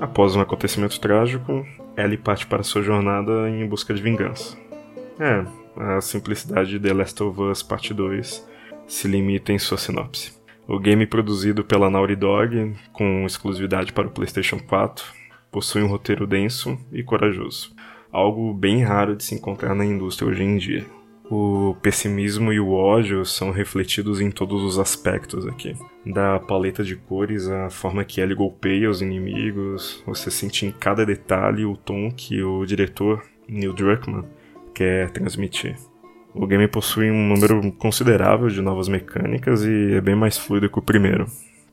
Após um acontecimento trágico, Ellie parte para sua jornada em busca de vingança. É, a simplicidade de The Last of Us Part 2 se limita em sua sinopse. O game produzido pela Naughty Dog, com exclusividade para o PlayStation 4, possui um roteiro denso e corajoso, algo bem raro de se encontrar na indústria hoje em dia. O pessimismo e o ódio são refletidos em todos os aspectos aqui. Da paleta de cores, a forma que ele golpeia os inimigos, você sente em cada detalhe o tom que o diretor, Neil Druckmann, quer transmitir. O game possui um número considerável de novas mecânicas e é bem mais fluido que o primeiro,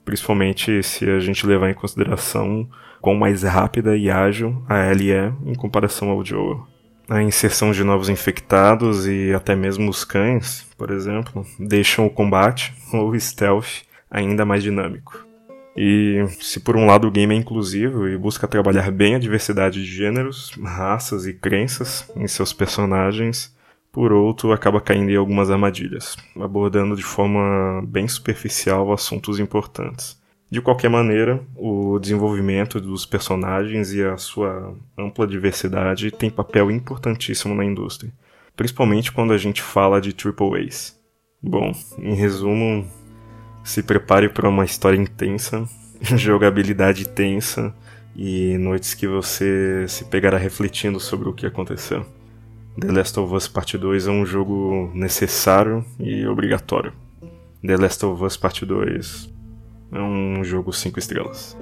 principalmente se a gente levar em consideração quão mais rápida e ágil a Ellie é em comparação ao Joel. A inserção de novos infectados e até mesmo os cães, por exemplo, deixam o combate ou stealth ainda mais dinâmico. E se por um lado o game é inclusivo e busca trabalhar bem a diversidade de gêneros, raças e crenças em seus personagens, por outro acaba caindo em algumas armadilhas, abordando de forma bem superficial assuntos importantes. De qualquer maneira, o desenvolvimento dos personagens e a sua ampla diversidade tem papel importantíssimo na indústria, principalmente quando a gente fala de triple A's. Bom, em resumo, se prepare para uma história intensa, jogabilidade tensa e noites que você se pegará refletindo sobre o que aconteceu. The Last of Us Part 2 é um jogo necessário e obrigatório. The Last of Us Part 2 é um jogo cinco estrelas.